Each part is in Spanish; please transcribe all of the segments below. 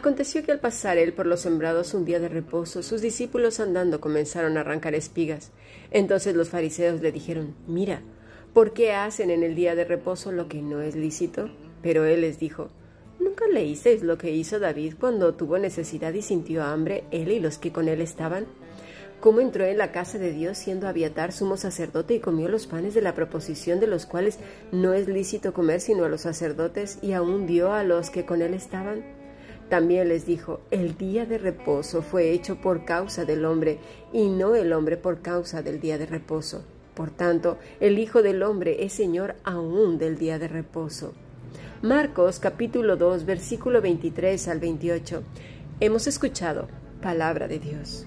Aconteció que al pasar él por los sembrados un día de reposo, sus discípulos andando comenzaron a arrancar espigas. Entonces los fariseos le dijeron, Mira, ¿por qué hacen en el día de reposo lo que no es lícito? Pero él les dijo, ¿Nunca leísteis lo que hizo David cuando tuvo necesidad y sintió hambre, él y los que con él estaban? cómo entró en la casa de Dios siendo Abiatar sumo sacerdote y comió los panes de la proposición de los cuales no es lícito comer sino a los sacerdotes y aún dio a los que con él estaban. También les dijo, el día de reposo fue hecho por causa del hombre y no el hombre por causa del día de reposo. Por tanto, el Hijo del Hombre es Señor aún del día de reposo. Marcos capítulo 2 versículo 23 al 28. Hemos escuchado palabra de Dios.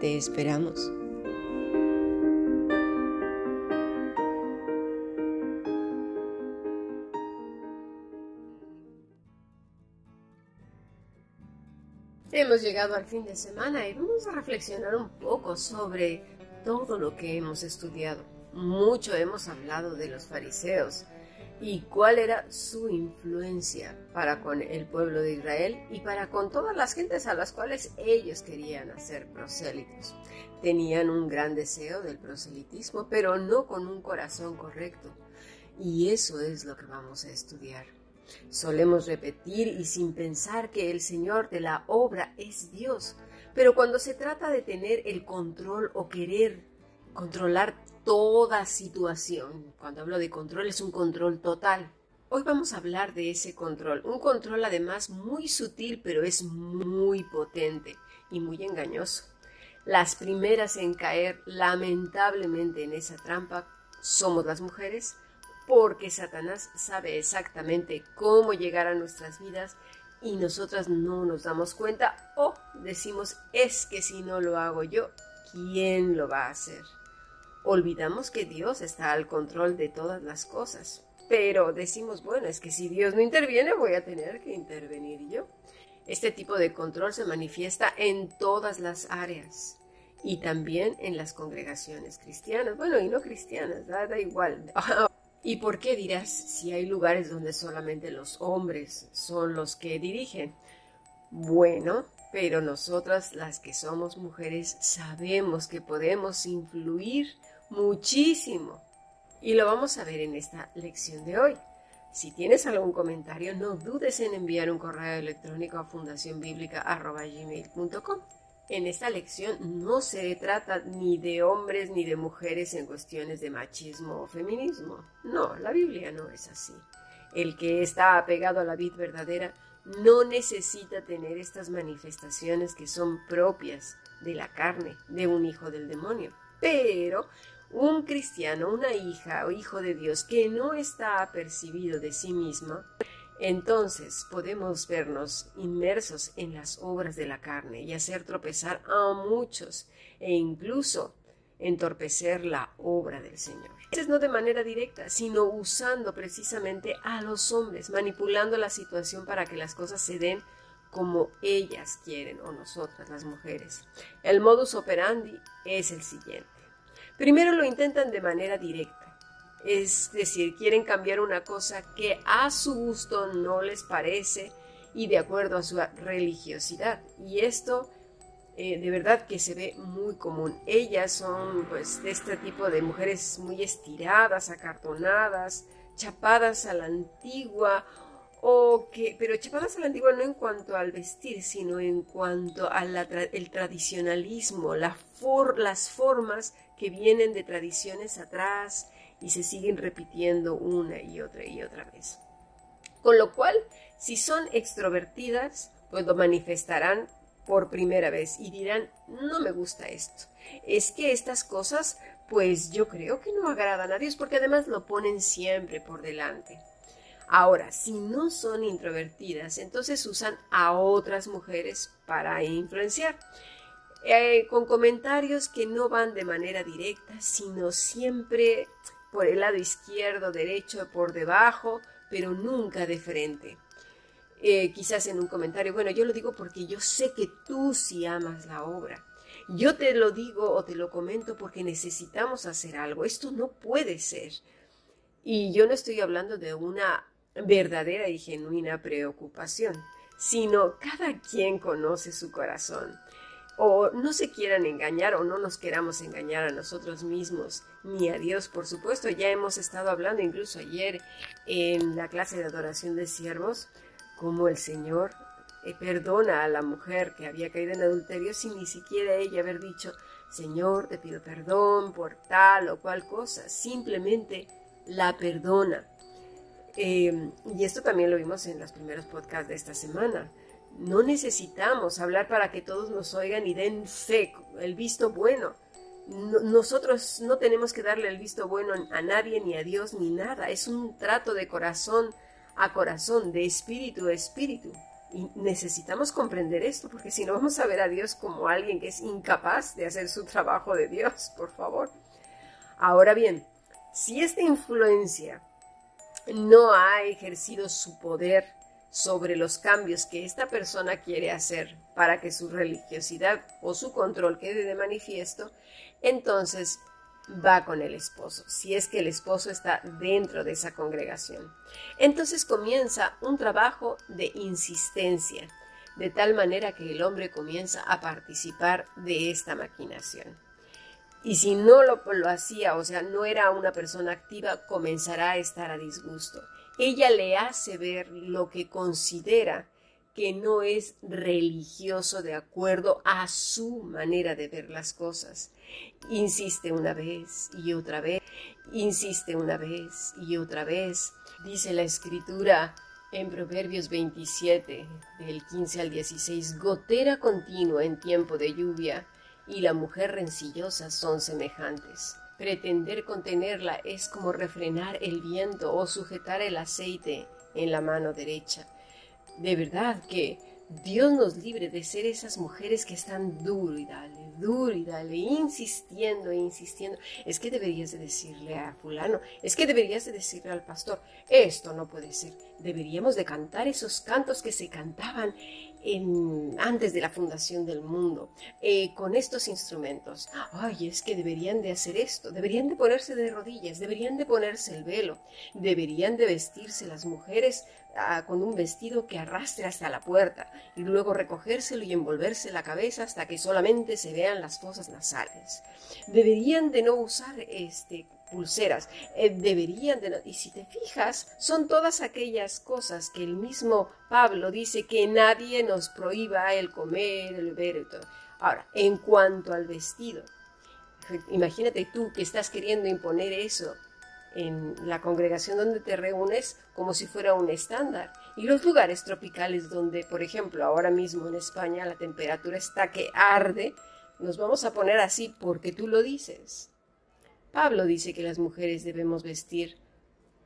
Te esperamos. Hemos llegado al fin de semana y vamos a reflexionar un poco sobre todo lo que hemos estudiado. Mucho hemos hablado de los fariseos, y cuál era su influencia para con el pueblo de Israel y para con todas las gentes a las cuales ellos querían hacer prosélitos. Tenían un gran deseo del proselitismo, pero no con un corazón correcto. Y eso es lo que vamos a estudiar. Solemos repetir y sin pensar que el Señor de la obra es Dios, pero cuando se trata de tener el control o querer controlar toda situación. Cuando hablo de control es un control total. Hoy vamos a hablar de ese control, un control además muy sutil pero es muy potente y muy engañoso. Las primeras en caer lamentablemente en esa trampa somos las mujeres porque Satanás sabe exactamente cómo llegar a nuestras vidas y nosotras no nos damos cuenta o decimos es que si no lo hago yo, ¿quién lo va a hacer? Olvidamos que Dios está al control de todas las cosas. Pero decimos, bueno, es que si Dios no interviene, voy a tener que intervenir yo. Este tipo de control se manifiesta en todas las áreas y también en las congregaciones cristianas, bueno, y no cristianas, da, da igual. ¿Y por qué dirás si hay lugares donde solamente los hombres son los que dirigen? Bueno, pero nosotras las que somos mujeres sabemos que podemos influir muchísimo. Y lo vamos a ver en esta lección de hoy. Si tienes algún comentario, no dudes en enviar un correo electrónico a fundacionbiblica.gmail.com. En esta lección no se trata ni de hombres ni de mujeres en cuestiones de machismo o feminismo. No, la Biblia no es así. El que está apegado a la vida verdadera no necesita tener estas manifestaciones que son propias de la carne de un hijo del demonio. Pero un cristiano, una hija o hijo de Dios que no está apercibido de sí mismo, entonces podemos vernos inmersos en las obras de la carne y hacer tropezar a muchos e incluso entorpecer la obra del Señor. Es no de manera directa, sino usando precisamente a los hombres, manipulando la situación para que las cosas se den como ellas quieren o nosotras las mujeres. El modus operandi es el siguiente. Primero lo intentan de manera directa, es decir, quieren cambiar una cosa que a su gusto no les parece y de acuerdo a su religiosidad. Y esto eh, de verdad que se ve muy común. Ellas son pues de este tipo de mujeres muy estiradas, acartonadas, chapadas a la antigua o que, pero chapadas a la antigua no en cuanto al vestir, sino en cuanto al tradicionalismo, las formas que vienen de tradiciones atrás y se siguen repitiendo una y otra y otra vez. Con lo cual, si son extrovertidas, pues lo manifestarán por primera vez y dirán, no me gusta esto. Es que estas cosas, pues yo creo que no agradan a Dios porque además lo ponen siempre por delante. Ahora, si no son introvertidas, entonces usan a otras mujeres para influenciar. Eh, con comentarios que no van de manera directa, sino siempre por el lado izquierdo, derecho, por debajo, pero nunca de frente. Eh, quizás en un comentario, bueno, yo lo digo porque yo sé que tú sí amas la obra. Yo te lo digo o te lo comento porque necesitamos hacer algo. Esto no puede ser. Y yo no estoy hablando de una verdadera y genuina preocupación, sino cada quien conoce su corazón. O no se quieran engañar o no nos queramos engañar a nosotros mismos, ni a Dios, por supuesto. Ya hemos estado hablando incluso ayer en la clase de adoración de siervos, como el Señor eh, perdona a la mujer que había caído en adulterio sin ni siquiera ella haber dicho, Señor, te pido perdón por tal o cual cosa. Simplemente la perdona. Em, y esto también lo vimos en los primeros podcasts de esta semana. No necesitamos hablar para que todos nos oigan y den fe, el visto bueno. nosotros no tenemos que darle el visto bueno a nadie, ni a Dios, ni nada. Es un trato de corazón a corazón, de espíritu a espíritu. Y necesitamos comprender esto, porque si no vamos a ver a Dios como alguien que es incapaz de hacer su trabajo de Dios, por favor. Ahora bien, si esta influencia no ha ejercido su poder sobre los cambios que esta persona quiere hacer para que su religiosidad o su control quede de manifiesto, entonces va con el esposo, si es que el esposo está dentro de esa congregación. Entonces comienza un trabajo de insistencia, de tal manera que el hombre comienza a participar de esta maquinación. Y si no lo, hacía, o sea, no era una persona activa, comenzará a estar a disgusto. Ella le hace ver lo que considera que no es religioso de acuerdo a su manera de ver las cosas. Insiste una vez y otra vez, insiste una vez y otra vez. Dice la escritura en Proverbios 27, del 15 al 16, gotera continua en tiempo de lluvia y la mujer rencillosa son semejantes. Pretender contenerla es como refrenar el viento o sujetar el aceite en la mano derecha. De verdad que Dios nos libre de ser esas mujeres que están duro y dale, duro y dale, insistiendo e insistiendo. Es que deberías de decirle a fulano, es que deberías de decirle al pastor, esto no puede ser. Deberíamos de cantar esos cantos que se cantaban antes de la fundación del mundo, eh, con estos instrumentos. Ay, es que deberían de hacer esto, deberían de ponerse de rodillas, deberían de ponerse el velo, deberían de vestirse las mujeres ah, con un vestido que arrastre hasta la puerta y luego recogérselo y envolverse la cabeza hasta que solamente se vean las fosas nasales. Deberían de no usar este pulseras, eh, deberían de... Y si te fijas, son todas aquellas cosas que el mismo Pablo dice que nadie nos prohíba el comer, el beber y todo. Ahora, en cuanto al vestido, imagínate tú que estás queriendo imponer eso en la congregación donde te reúnes como si fuera un estándar. Y los lugares tropicales donde, por ejemplo, ahora mismo en España la temperatura está que arde, nos vamos a poner así porque tú lo dices. Pablo dice que las mujeres debemos vestir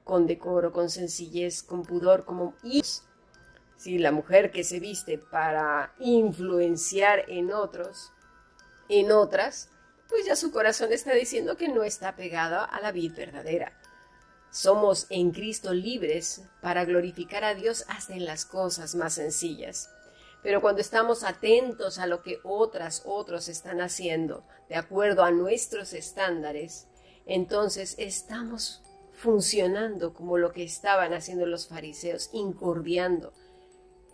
con decoro, con sencillez, con pudor, como hijos. Si la mujer que se viste para influenciar en otros, en otras, pues ya su corazón está diciendo que no está pegada a la vida verdadera. Somos en Cristo libres para glorificar a Dios hasta en las cosas más sencillas. Pero cuando estamos atentos a lo que otras, otros están haciendo, de acuerdo a nuestros estándares, entonces estamos funcionando como lo que estaban haciendo los fariseos, incordiando,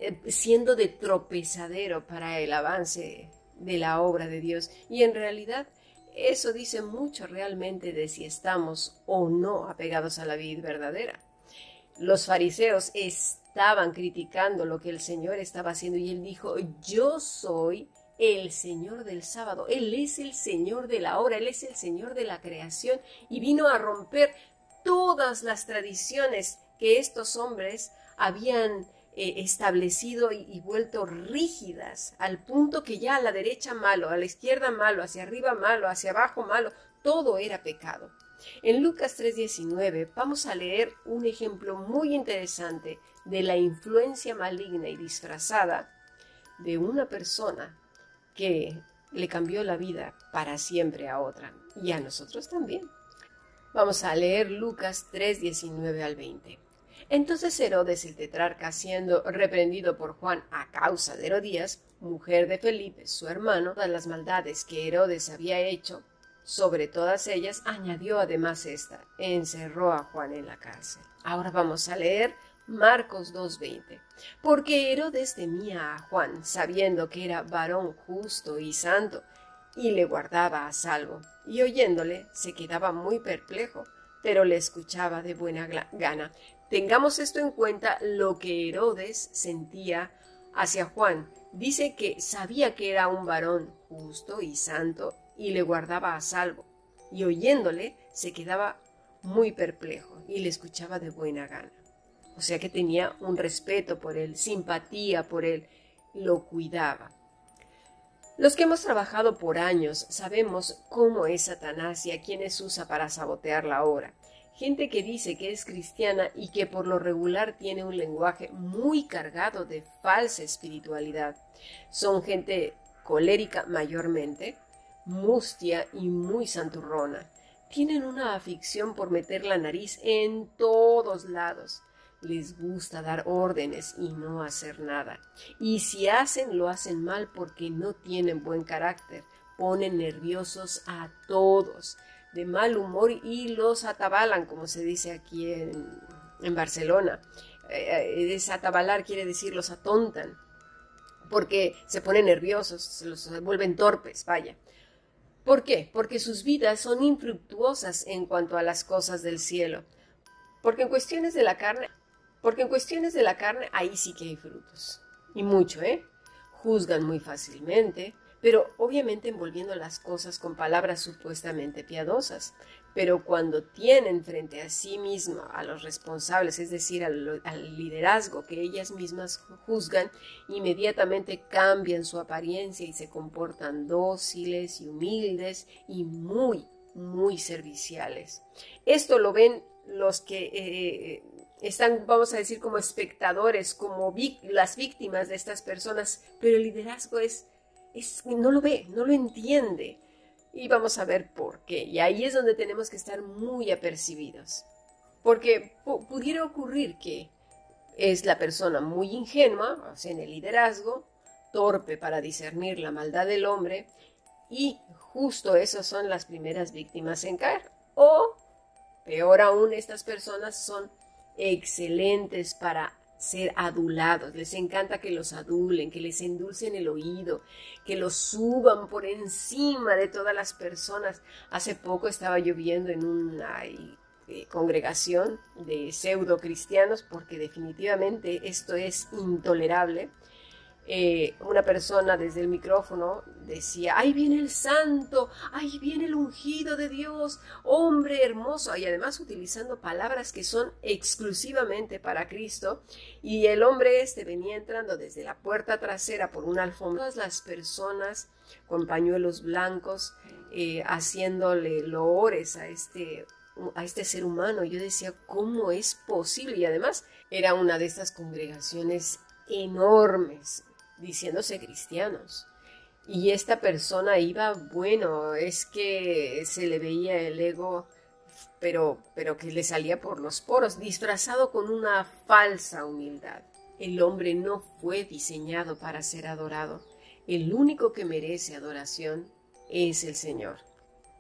eh, siendo de tropezadero para el avance de la obra de Dios. Y en realidad eso dice mucho realmente de si estamos o no apegados a la vida verdadera. Los fariseos estaban criticando lo que el Señor estaba haciendo y él dijo, yo soy el Señor del sábado. Él es el Señor de la hora, Él es el Señor de la creación y vino a romper todas las tradiciones que estos hombres habían eh, establecido y, vuelto rígidas, al punto que ya a la derecha malo, a la izquierda malo, hacia arriba malo, hacia abajo malo, todo era pecado. En Lucas 3:19 vamos a leer un ejemplo muy interesante de la influencia maligna y disfrazada de una persona que le cambió la vida para siempre a otra y a nosotros también. Vamos a leer Lucas 3:19 al 20. Entonces Herodes el tetrarca, siendo reprendido por Juan a causa de Herodías, mujer de Felipe, su hermano, todas las maldades que Herodes había hecho, sobre todas ellas añadió además esta, encerró a Juan en la cárcel. Ahora vamos a leer Marcos 2.20. Porque Herodes temía a Juan, sabiendo que era varón justo y santo, y le guardaba a salvo, y oyéndole se quedaba muy perplejo, pero le escuchaba de buena gana. Tengamos esto en cuenta lo que Herodes sentía hacia Juan. Dice que sabía que era un varón justo y santo y le guardaba a salvo, y oyéndole se quedaba muy perplejo y le escuchaba de buena gana. O sea que tenía un respeto por él, simpatía por él, lo cuidaba. Los que hemos trabajado por años sabemos cómo es Satanás y a quienes usa para sabotear la obra gente que dice que es cristiana y que por lo regular tiene un lenguaje muy cargado de falsa espiritualidad. Son gente colérica mayormente, mustia y muy santurrona. Tienen una afición por meter la nariz en todos lados. Les gusta dar órdenes y no hacer nada. Y si hacen, lo hacen mal porque no tienen buen carácter. Ponen nerviosos a todos de mal humor y los atabalan, como se dice aquí en, Barcelona. Eh, eh atabalar quiere decir los atontan, porque se ponen nerviosos, se los vuelven torpes, vaya. ¿Por qué? Porque sus vidas son infructuosas en cuanto a las cosas del cielo. Porque en cuestiones de la carne, porque en cuestiones de la carne ahí sí que hay frutos. Y mucho, ¿eh? Juzgan muy fácilmente, pero obviamente envolviendo las cosas con palabras supuestamente piadosas. Pero cuando tienen frente a sí mismo a los responsables, es decir, al, liderazgo que ellas mismas juzgan, inmediatamente cambian su apariencia y se comportan dóciles y humildes y muy, muy serviciales. Esto lo ven los que eh, están, vamos a decir, como espectadores, como las víctimas de estas personas, pero el liderazgo es no lo ve, no lo entiende. Y vamos a ver por qué. Y ahí es donde tenemos que estar muy apercibidos. Porque pudiera ocurrir que es la persona muy ingenua, o sea, en el liderazgo, torpe para discernir la maldad del hombre, y justo esas son las primeras víctimas en caer. O, peor aún, estas personas son excelentes para ser adulados, les encanta que los adulen, que les endulcen el oído, que los suban por encima de todas las personas. Hace poco estaba lloviendo en una eh, congregación de pseudo cristianos porque definitivamente esto es intolerable eh, una persona desde el micrófono decía, ahí viene el santo, ahí viene el ungido de Dios, hombre hermoso, y además utilizando palabras que son exclusivamente para Cristo, y el hombre este venía entrando desde la puerta trasera por una alfombra, todas las personas con pañuelos blancos, eh, haciéndole loores a este a este ser humano. Yo decía, ¿cómo es posible? Y además era una de estas congregaciones enormes, diciéndose cristianos. Y esta persona iba, bueno, es que se le veía el ego, pero, pero que le salía por los poros, disfrazado con una falsa humildad. El hombre no fue diseñado para ser adorado. El único que merece adoración es el Señor.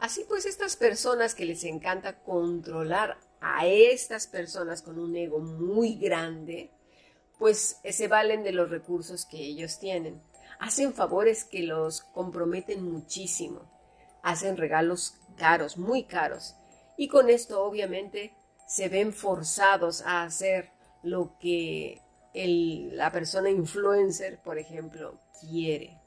Así pues, estas personas que les encanta controlar a estas personas con un ego muy grande, pues se valen de los recursos que ellos tienen. Hacen favores que los comprometen muchísimo. Hacen regalos caros, muy caros. Y con esto obviamente se ven forzados a hacer lo que la persona influencer, por ejemplo, quiere.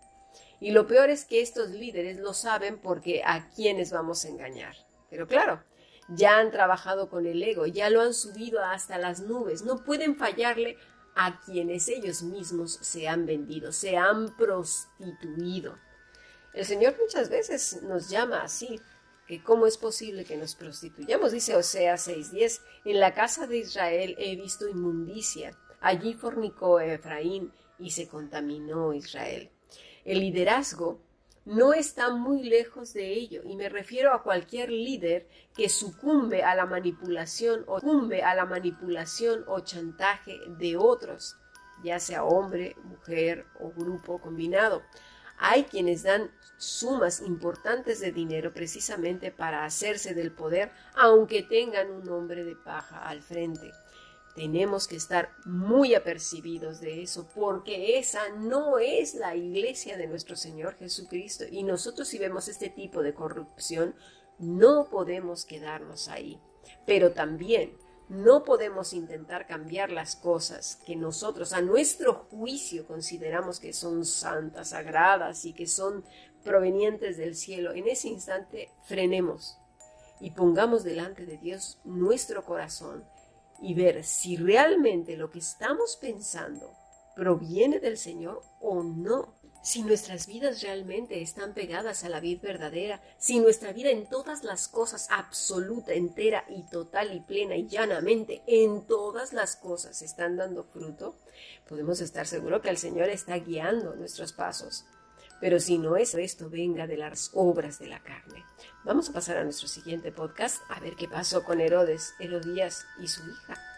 Y lo peor es que estos líderes lo saben porque a quienes vamos a engañar. Pero claro, ya han trabajado con el ego, ya lo han subido hasta las nubes, no pueden fallarle a quienes ellos mismos se han vendido, se han prostituido. El Señor muchas veces nos llama así, que cómo es posible que nos prostituyamos, dice Osea 6:10, en la casa de Israel he visto inmundicia, allí fornicó Efraín y se contaminó Israel. El liderazgo no está muy lejos de ello, y me refiero a cualquier líder que sucumbe a la manipulación o sucumbe a la manipulación o chantaje de otros, ya sea hombre, mujer o grupo combinado. Hay quienes dan sumas importantes de dinero precisamente para hacerse del poder, aunque tengan un hombre de paja al frente. Tenemos que estar muy apercibidos de eso, porque esa no es la iglesia de nuestro Señor Jesucristo. Y nosotros si vemos este tipo de corrupción, no podemos quedarnos ahí. Pero también no podemos intentar cambiar las cosas que nosotros a nuestro juicio consideramos que son santas, sagradas y que son provenientes del cielo. En ese instante frenemos y pongamos delante de Dios nuestro corazón y ver si realmente lo que estamos pensando proviene del Señor o no. Si nuestras vidas realmente están pegadas a la vida verdadera, si nuestra vida en todas las cosas, absoluta, entera y total y plena y llanamente, en todas las cosas están dando fruto, podemos estar seguros que el Señor está guiando nuestros pasos. Pero si no es esto, venga de las obras de la carne. Vamos a pasar a nuestro siguiente podcast a ver qué pasó con Herodes, Herodías y su hija.